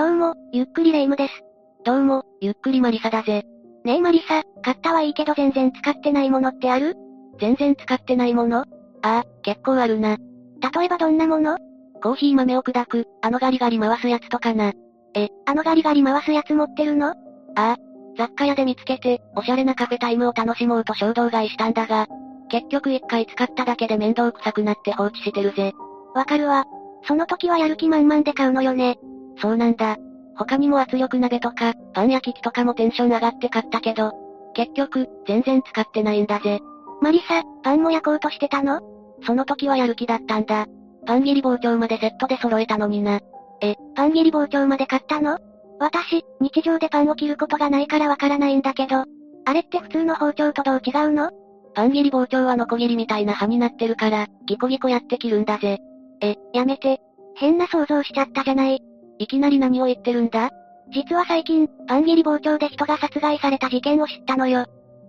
どうも、ゆっくりレ夢ムです。どうも、ゆっくりマリサだぜ。ねえマリサ、買ったはいいけど全然使ってないものってある？全然使ってないもの？ああ、結構あるな。例えばどんなもの？コーヒー豆を砕く、あのガリガリ回すやつとかな。え、あのガリガリ回すやつ持ってるの？ああ、雑貨屋で見つけて、おしゃれなカフェタイムを楽しもうと衝動買いしたんだが、結局一回使っただけで面倒くさくなって放置してるぜ。わかるわ。その時はやる気満々で買うのよね。そうなんだ。他にも圧力鍋とか、パン焼き器とかもテンション上がって買ったけど、結局、全然使ってないんだぜ。マリサ、パンも焼こうとしてたの？その時はやる気だったんだ。パン切り包丁までセットで揃えたのにな。え、パン切り包丁まで買ったの？私、日常でパンを切ることがないからわからないんだけど、あれって普通の包丁とどう違うの？パン切り包丁はノコギリみたいな刃になってるから、ギコギコやって切るんだぜ。え、やめて。変な想像しちゃったじゃない。いきなり何を言ってるんだ？実は最近、パン切り包丁で人が殺害された事件を知ったのよ。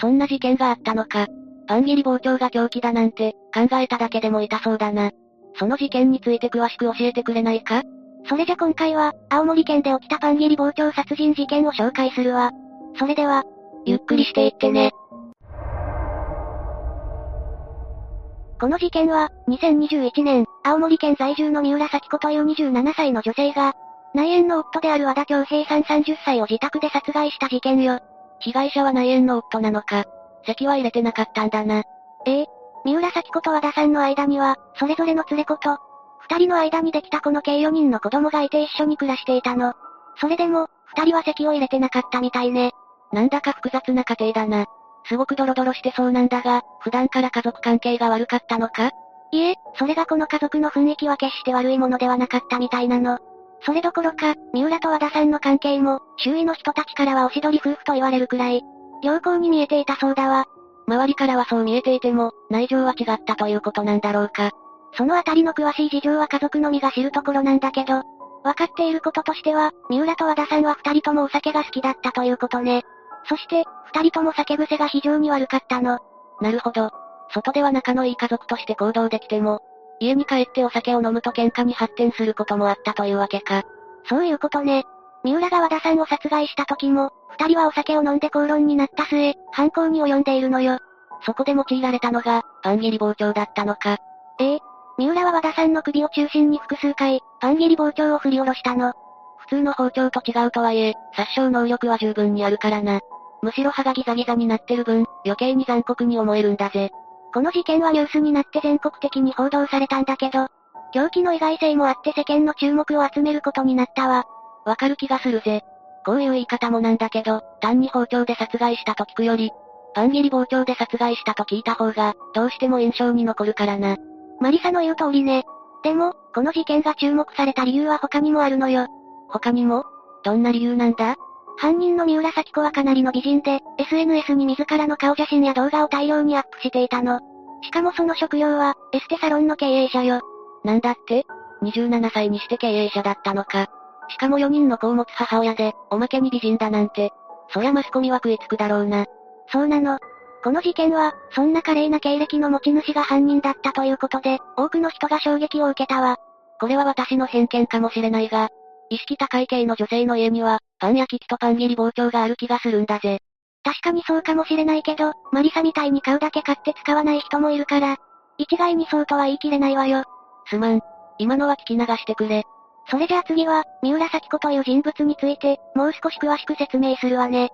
そんな事件があったのか。パン切り包丁が凶器だなんて、考えただけでも痛そうだな。その事件について詳しく教えてくれないか？それじゃ今回は、青森県で起きたパン切り包丁殺人事件を紹介するわ。それでは、ゆっくりしていってね。この事件は、2021年、青森県在住の三浦咲子という27歳の女性が、内縁の夫である和田京平さん30歳を自宅で殺害した事件よ。被害者は内縁の夫なのか。席は入れてなかったんだな。ええ。三浦咲子と和田さんの間には、それぞれの連れ子と、二人の間にできたこの計4人の子供がいて一緒に暮らしていたの。それでも、二人は席を入れてなかったみたいね。なんだか複雑な家庭だな。すごくドロドロしてそうなんだが、普段から家族関係が悪かったのか？いえ、それがこの家族の雰囲気は決して悪いものではなかったみたいなの。それどころか、三浦と和田さんの関係も、周囲の人たちからはおしどり夫婦と言われるくらい、良好に見えていたそうだわ。周りからはそう見えていても、内情は違ったということなんだろうか。そのあたりの詳しい事情は家族のみが知るところなんだけど、わかっていることとしては、三浦と和田さんは二人ともお酒が好きだったということね。そして、二人とも酒癖が非常に悪かったの。なるほど。外では仲のいい家族として行動できても、家に帰ってお酒を飲むと喧嘩に発展することもあったというわけか。そういうことね。三浦が和田さんを殺害した時も、二人はお酒を飲んで口論になった末、犯行に及んでいるのよ。そこで用いられたのが、パン切り包丁だったのか。ええ。三浦は和田さんの首を中心に複数回、パン切り包丁を振り下ろしたの。普通の包丁と違うとはいえ、殺傷能力は十分にあるからな。むしろ歯がギザギザになってる分、余計に残酷に思えるんだぜ。この事件はニュースになって全国的に報道されたんだけど、狂気の意外性もあって世間の注目を集めることになったわ。わかる気がするぜ。こういう言い方もなんだけど、単に包丁で殺害したと聞くより、パン切り包丁で殺害したと聞いた方が、どうしても印象に残るからな。マリサの言う通りね。でも、この事件が注目された理由は他にもあるのよ。他にもどんな理由なんだ？犯人の三浦咲子はかなりの美人で、SNS に自らの顔写真や動画を大量にアップしていたの。しかもその職業は、エステサロンの経営者よ。なんだって ?27 歳にして経営者だったのか。しかも4人の子を持つ母親で、おまけに美人だなんて。そりゃマスコミは食いつくだろうな。そうなの。この事件は、そんな華麗な経歴の持ち主が犯人だったということで、多くの人が衝撃を受けたわ。これは私の偏見かもしれないが、意識高い系の女性の家には、パン焼き器とパン切り包丁がある気がするんだぜ。確かにそうかもしれないけど、マリサみたいに買うだけ買って使わない人もいるから、一概にそうとは言い切れないわよ。すまん。今のは聞き流してくれ。それじゃあ次は、三浦咲子という人物について、もう少し詳しく説明するわね。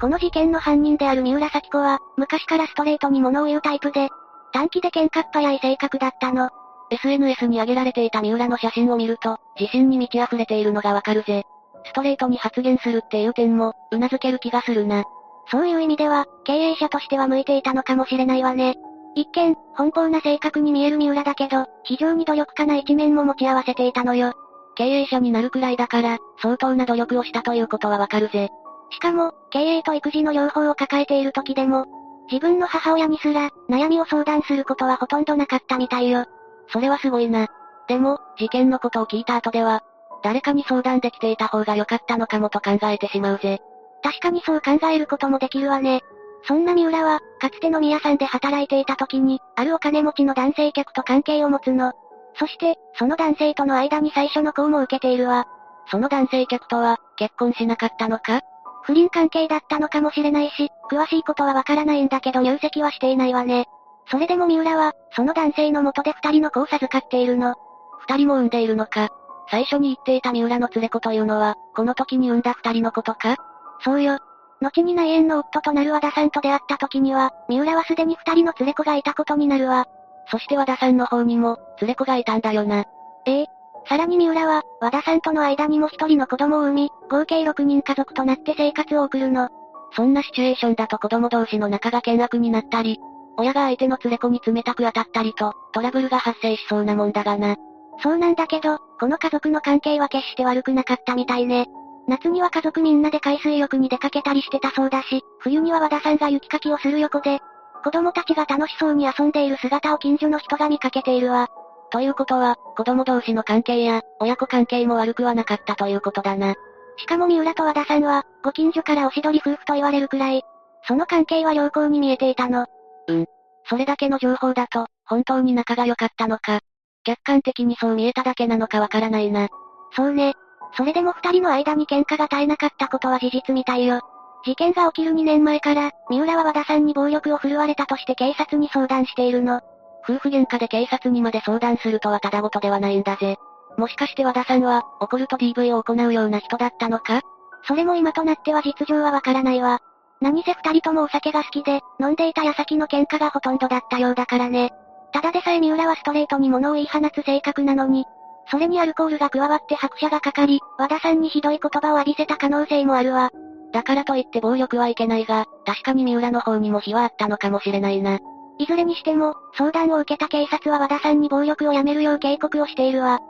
この事件の犯人である三浦咲子は、昔からストレートに物を言うタイプで、短期で喧嘩っ早い性格だったの。SNS に上げられていた三浦の写真を見ると、自信に満ち溢れているのがわかるぜ。ストレートに発言するっていう点も、頷ける気がするな。そういう意味では、経営者としては向いていたのかもしれないわね。一見、奔放な性格に見える三浦だけど、非常に努力家な一面も持ち合わせていたのよ。経営者になるくらいだから、相当な努力をしたということはわかるぜ。しかも、経営と育児の両方を抱えている時でも、自分の母親にすら、悩みを相談することはほとんどなかったみたいよ。それはすごいな。でも、事件のことを聞いた後では、誰かに相談できていた方が良かったのかもと考えてしまうぜ。確かにそう考えることもできるわね。そんな三浦は、かつて飲み屋さんで働いていた時に、あるお金持ちの男性客と関係を持つの。そして、その男性との間に最初の子も受けているわ。その男性客とは、結婚しなかったのか？不倫関係だったのかもしれないし、詳しいことはわからないんだけど入籍はしていないわね。それでも三浦は、その男性の元で二人の子を授かっているの。二人も産んでいるのか。最初に言っていた三浦の連れ子というのは、この時に産んだ二人のことかそうよ。後に内縁の夫となる和田さんと出会った時には、三浦はすでに二人の連れ子がいたことになるわ。そして和田さんの方にも、連れ子がいたんだよな。ええ。さらに三浦は、和田さんとの間にも一人の子供を産み、合計六人家族となって生活を送るの。そんなシチュエーションだと子供同士の仲が険悪になったり、親が相手の連れ子に冷たく当たったりと、トラブルが発生しそうなもんだがな。そうなんだけど、この家族の関係は決して悪くなかったみたいね。夏には家族みんなで海水浴に出かけたりしてたそうだし、冬には和田さんが雪かきをする横で、子供たちが楽しそうに遊んでいる姿を近所の人が見かけているわ。ということは、子供同士の関係や、親子関係も悪くはなかったということだな。しかも三浦と和田さんは、ご近所からおしどり夫婦と言われるくらい、その関係は良好に見えていたの。うん。それだけの情報だと、本当に仲が良かったのか。客観的にそう見えただけなのかわからないな。そうね。それでも二人の間に喧嘩が絶えなかったことは事実みたいよ。事件が起きる2年前から、三浦は和田さんに暴力を振るわれたとして警察に相談しているの。夫婦喧嘩で警察にまで相談するとはただごとではないんだぜ。もしかして和田さんは、怒ると DV を行うような人だったのか？それも今となっては実情はわからないわ。何せ二人ともお酒が好きで、飲んでいた矢先の喧嘩がほとんどだったようだからね。ただでさえ三浦はストレートに物を言い放つ性格なのに、それにアルコールが加わって拍車がかかり、和田さんにひどい言葉を浴びせた可能性もあるわ。だからといって暴力はいけないが、確かに三浦の方にも非はあったのかもしれないな。いずれにしても、相談を受けた警察は和田さんに暴力をやめるよう警告をしているわ。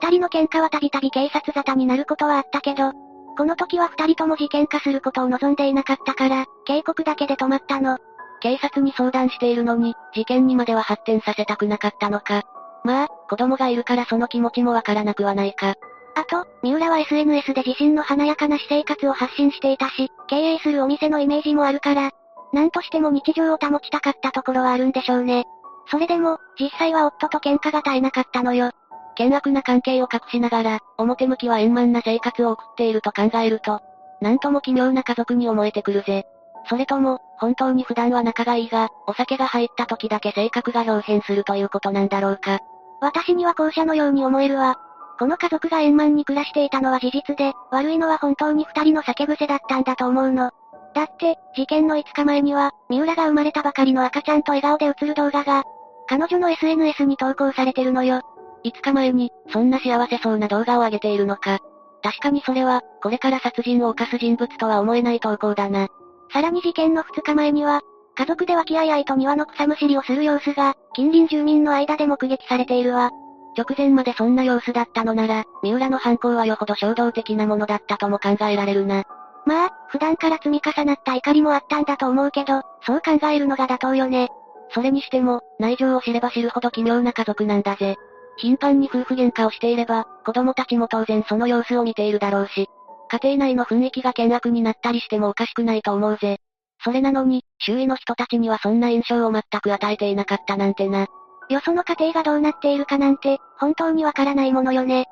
二人の喧嘩はたびたび警察沙汰になることはあったけど、この時は二人とも事件化することを望んでいなかったから、警告だけで止まったの。警察に相談しているのに、事件にまでは発展させたくなかったのか。まあ、子供がいるからその気持ちもわからなくはないか。あと、三浦は SNS で自身の華やかな私生活を発信していたし、経営するお店のイメージもあるから、なんとしても日常を保ちたかったところはあるんでしょうね。それでも、実際は夫と喧嘩が絶えなかったのよ。険悪な関係を隠しながら、表向きは円満な生活を送っていると考えると、なんとも奇妙な家族に思えてくるぜ。それとも、本当に普段は仲がいいが、お酒が入った時だけ性格が表変するということなんだろうか。私には後者のように思えるわ。この家族が円満に暮らしていたのは事実で、悪いのは本当に二人の酒癖だったんだと思うの。だって、事件の5日前には、三浦が生まれたばかりの赤ちゃんと笑顔で映る動画が、彼女の SNS に投稿されてるのよ。5日前に、そんな幸せそうな動画を上げているのか。確かにそれは、これから殺人を犯す人物とは思えない投稿だな。さらに事件の2日前には、家族で和気あいあいと庭の草むしりをする様子が、近隣住民の間で目撃されているわ。直前までそんな様子だったのなら、三浦の犯行はよほど衝動的なものだったとも考えられるな。まあ、普段から積み重なった怒りもあったんだと思うけど、そう考えるのが妥当よね。それにしても、内情を知れば知るほど奇妙な家族なんだぜ。頻繁に夫婦喧嘩をしていれば、子供たちも当然その様子を見ているだろうし、家庭内の雰囲気が険悪になったりしてもおかしくないと思うぜ。それなのに、周囲の人たちにはそんな印象を全く与えていなかったなんてな。よその家庭がどうなっているかなんて、本当にわからないものよね。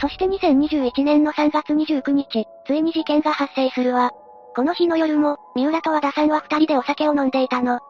そして2021年の3月29日、ついに事件が発生するわ。この日の夜も、三浦と和田さんは二人でお酒を飲んでいたの。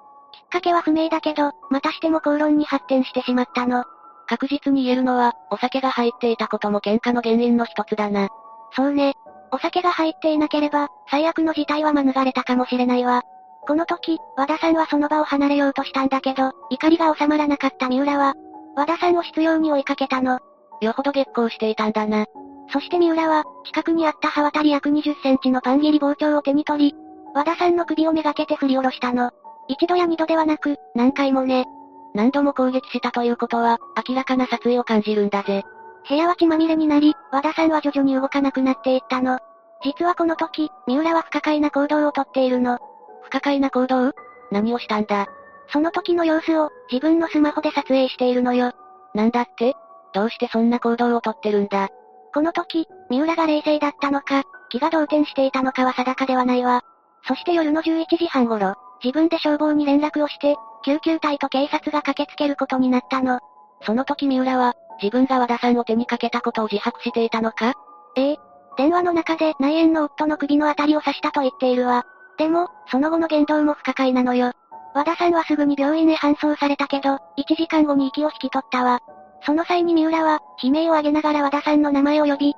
きっかけは不明だけど、またしても口論に発展してしまったの。確実に言えるのは、お酒が入っていたことも喧嘩の原因の一つだな。そうね。お酒が入っていなければ、最悪の事態は免れたかもしれないわ。この時、和田さんはその場を離れようとしたんだけど、怒りが収まらなかった三浦は、和田さんを執拗に追いかけたの。よほど月光していたんだな。そして三浦は、近くにあった刃渡り約20センチのパン切り包丁を手に取り、和田さんの首をめがけて振り下ろしたの。一度や二度ではなく、何回もね。何度も攻撃したということは、明らかな殺意を感じるんだぜ。部屋は血まみれになり、和田さんは徐々に動かなくなっていったの。実はこの時、三浦は不可解な行動をとっているの。不可解な行動？何をしたんだ？その時の様子を、自分のスマホで撮影しているのよ。なんだって？どうしてそんな行動をとってるんだ？この時、三浦が冷静だったのか、気が動転していたのかは定かではないわ。そして夜の11時半頃、自分で消防に連絡をして、救急隊と警察が駆けつけることになったの。その時三浦は、自分が和田さんを手にかけたことを自白していたのか？ええ。電話の中で内縁の夫の首のあたりを刺したと言っているわ。でも、その後の言動も不可解なのよ。和田さんはすぐに病院へ搬送されたけど、1時間後に息を引き取ったわ。その際に三浦は、悲鳴を上げながら和田さんの名前を呼び、し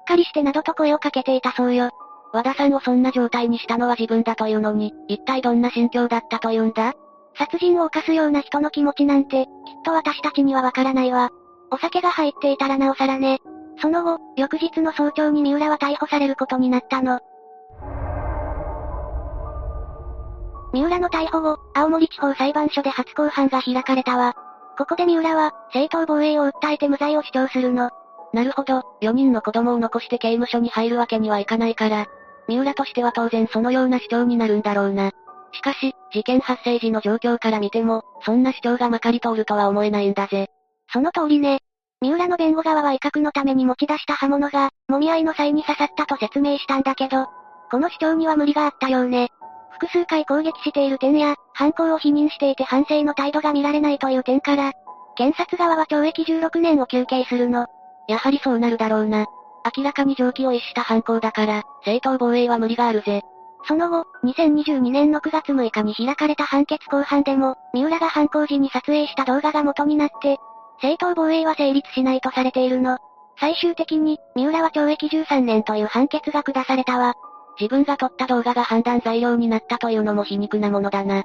っかりしてなどと声をかけていたそうよ。和田さんをそんな状態にしたのは自分だというのに、一体どんな心境だったというんだ？殺人を犯すような人の気持ちなんて、きっと私たちにはわからないわ。お酒が入っていたらなおさらね。その後、翌日の早朝に三浦は逮捕されることになったの。三浦の逮捕後、青森地方裁判所で初公判が開かれたわ。ここで三浦は、正当防衛を訴えて無罪を主張するの。なるほど、4人の子供を残して刑務所に入るわけにはいかないから、三浦としては当然そのような主張になるんだろうな。しかし、事件発生時の状況から見ても、そんな主張がまかり通るとは思えないんだぜ。その通りね。三浦の弁護側は威嚇のために持ち出した刃物が、揉み合いの際に刺さったと説明したんだけど、この主張には無理があったようね。複数回攻撃している点や、犯行を否認していて反省の態度が見られないという点から、検察側は懲役16年を求刑するの。やはりそうなるだろうな。明らかに常軌を逸した犯行だから、正当防衛は無理があるぜ。その後、2022年の9月6日に開かれた判決公判でも、三浦が犯行時に撮影した動画が元になって、正当防衛は成立しないとされているの。最終的に、三浦は懲役13年という判決が下されたわ。自分が撮った動画が判断材料になったというのも皮肉なものだな。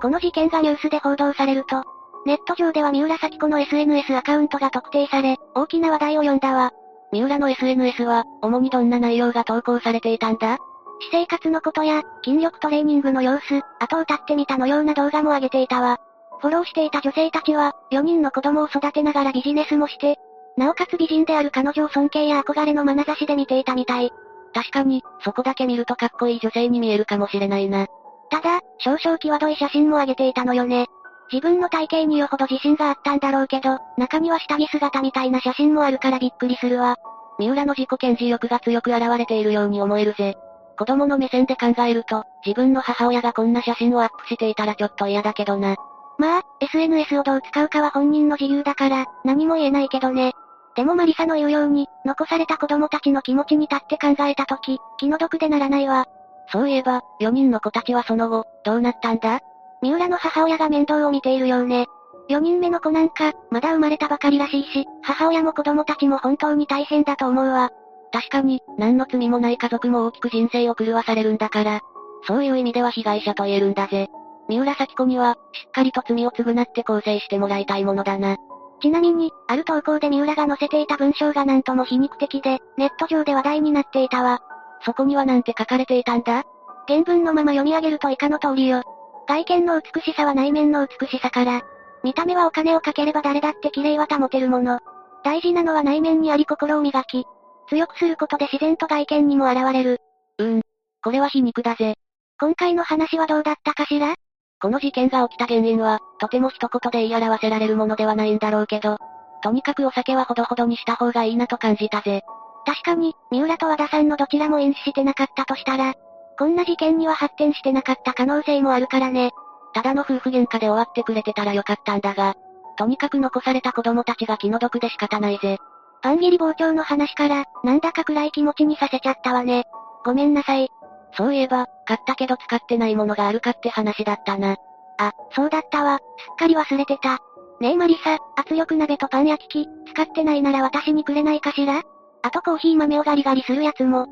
この事件がニュースで報道されると、ネット上では三浦咲子の SNS アカウントが特定され、大きな話題を呼んだわ。三浦の SNS は、主にどんな内容が投稿されていたんだ？私生活のことや、筋力トレーニングの様子、あと歌ってみたのような動画も上げていたわ。フォローしていた女性たちは、4人の子供を育てながらビジネスもして、なおかつ美人である彼女を尊敬や憧れの眼差しで見ていたみたい。確かに、そこだけ見るとかっこいい女性に見えるかもしれないな。ただ、少々際どい写真も上げていたのよね。自分の体型によほど自信があったんだろうけど、中には下着姿みたいな写真もあるからびっくりするわ。三浦の自己顕示欲が強く現れているように思えるぜ。子供の目線で考えると、自分の母親がこんな写真をアップしていたらちょっと嫌だけどな。まあ、SNS をどう使うかは本人の自由だから、何も言えないけどね。でもマリサの言うように、残された子供たちの気持ちに立って考えたとき、気の毒でならないわ。そういえば、4人の子たちはその後、どうなったんだ？三浦の母親が面倒を見ているようね。4人目の子なんか、まだ生まれたばかりらしいし、母親も子供たちも本当に大変だと思うわ。確かに、何の罪もない家族も大きく人生を狂わされるんだから、そういう意味では被害者と言えるんだぜ。三浦咲子には、しっかりと罪を償って構成してもらいたいものだな。ちなみに、ある投稿で三浦が載せていた文章がなんとも皮肉的で、ネット上で話題になっていたわ。そこにはなんて書かれていたんだ？原文のまま読み上げると以下の通りよ。外見の美しさは内面の美しさから。見た目はお金をかければ誰だって綺麗は保てるもの。大事なのは内面にあり心を磨き。強くすることで自然と外見にも現れる。うーん。これは皮肉だぜ。今回の話はどうだったかしら？この事件が起きた原因は、とても一言で言い表せられるものではないんだろうけど、とにかくお酒はほどほどにした方がいいなと感じたぜ。確かに、三浦と和田さんのどちらも飲酒してなかったとしたら、こんな事件には発展してなかった可能性もあるからね。ただの夫婦喧嘩で終わってくれてたらよかったんだが、とにかく残された子供たちが気の毒で仕方ないぜ。パン切り傍聴の話から、なんだか暗い気持ちにさせちゃったわね。ごめんなさい。そういえば、買ったけど使ってないものがあるかって話だったな。あ、そうだったわ。すっかり忘れてた。ねえマリサ、圧力鍋とパン焼き器、使ってないなら私にくれないかしら？あとコーヒー豆をガリガリするやつも。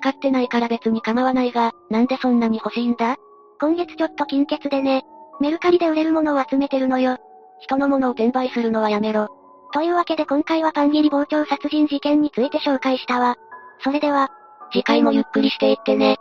使ってないから別に構わないが、なんでそんなに欲しいんだ？今月ちょっと金欠でね。メルカリで売れるものを集めてるのよ。人のものを転売するのはやめろ。というわけで今回はパン切り傍聴殺人事件について紹介したわ。それでは、次回もゆっくりしていってね。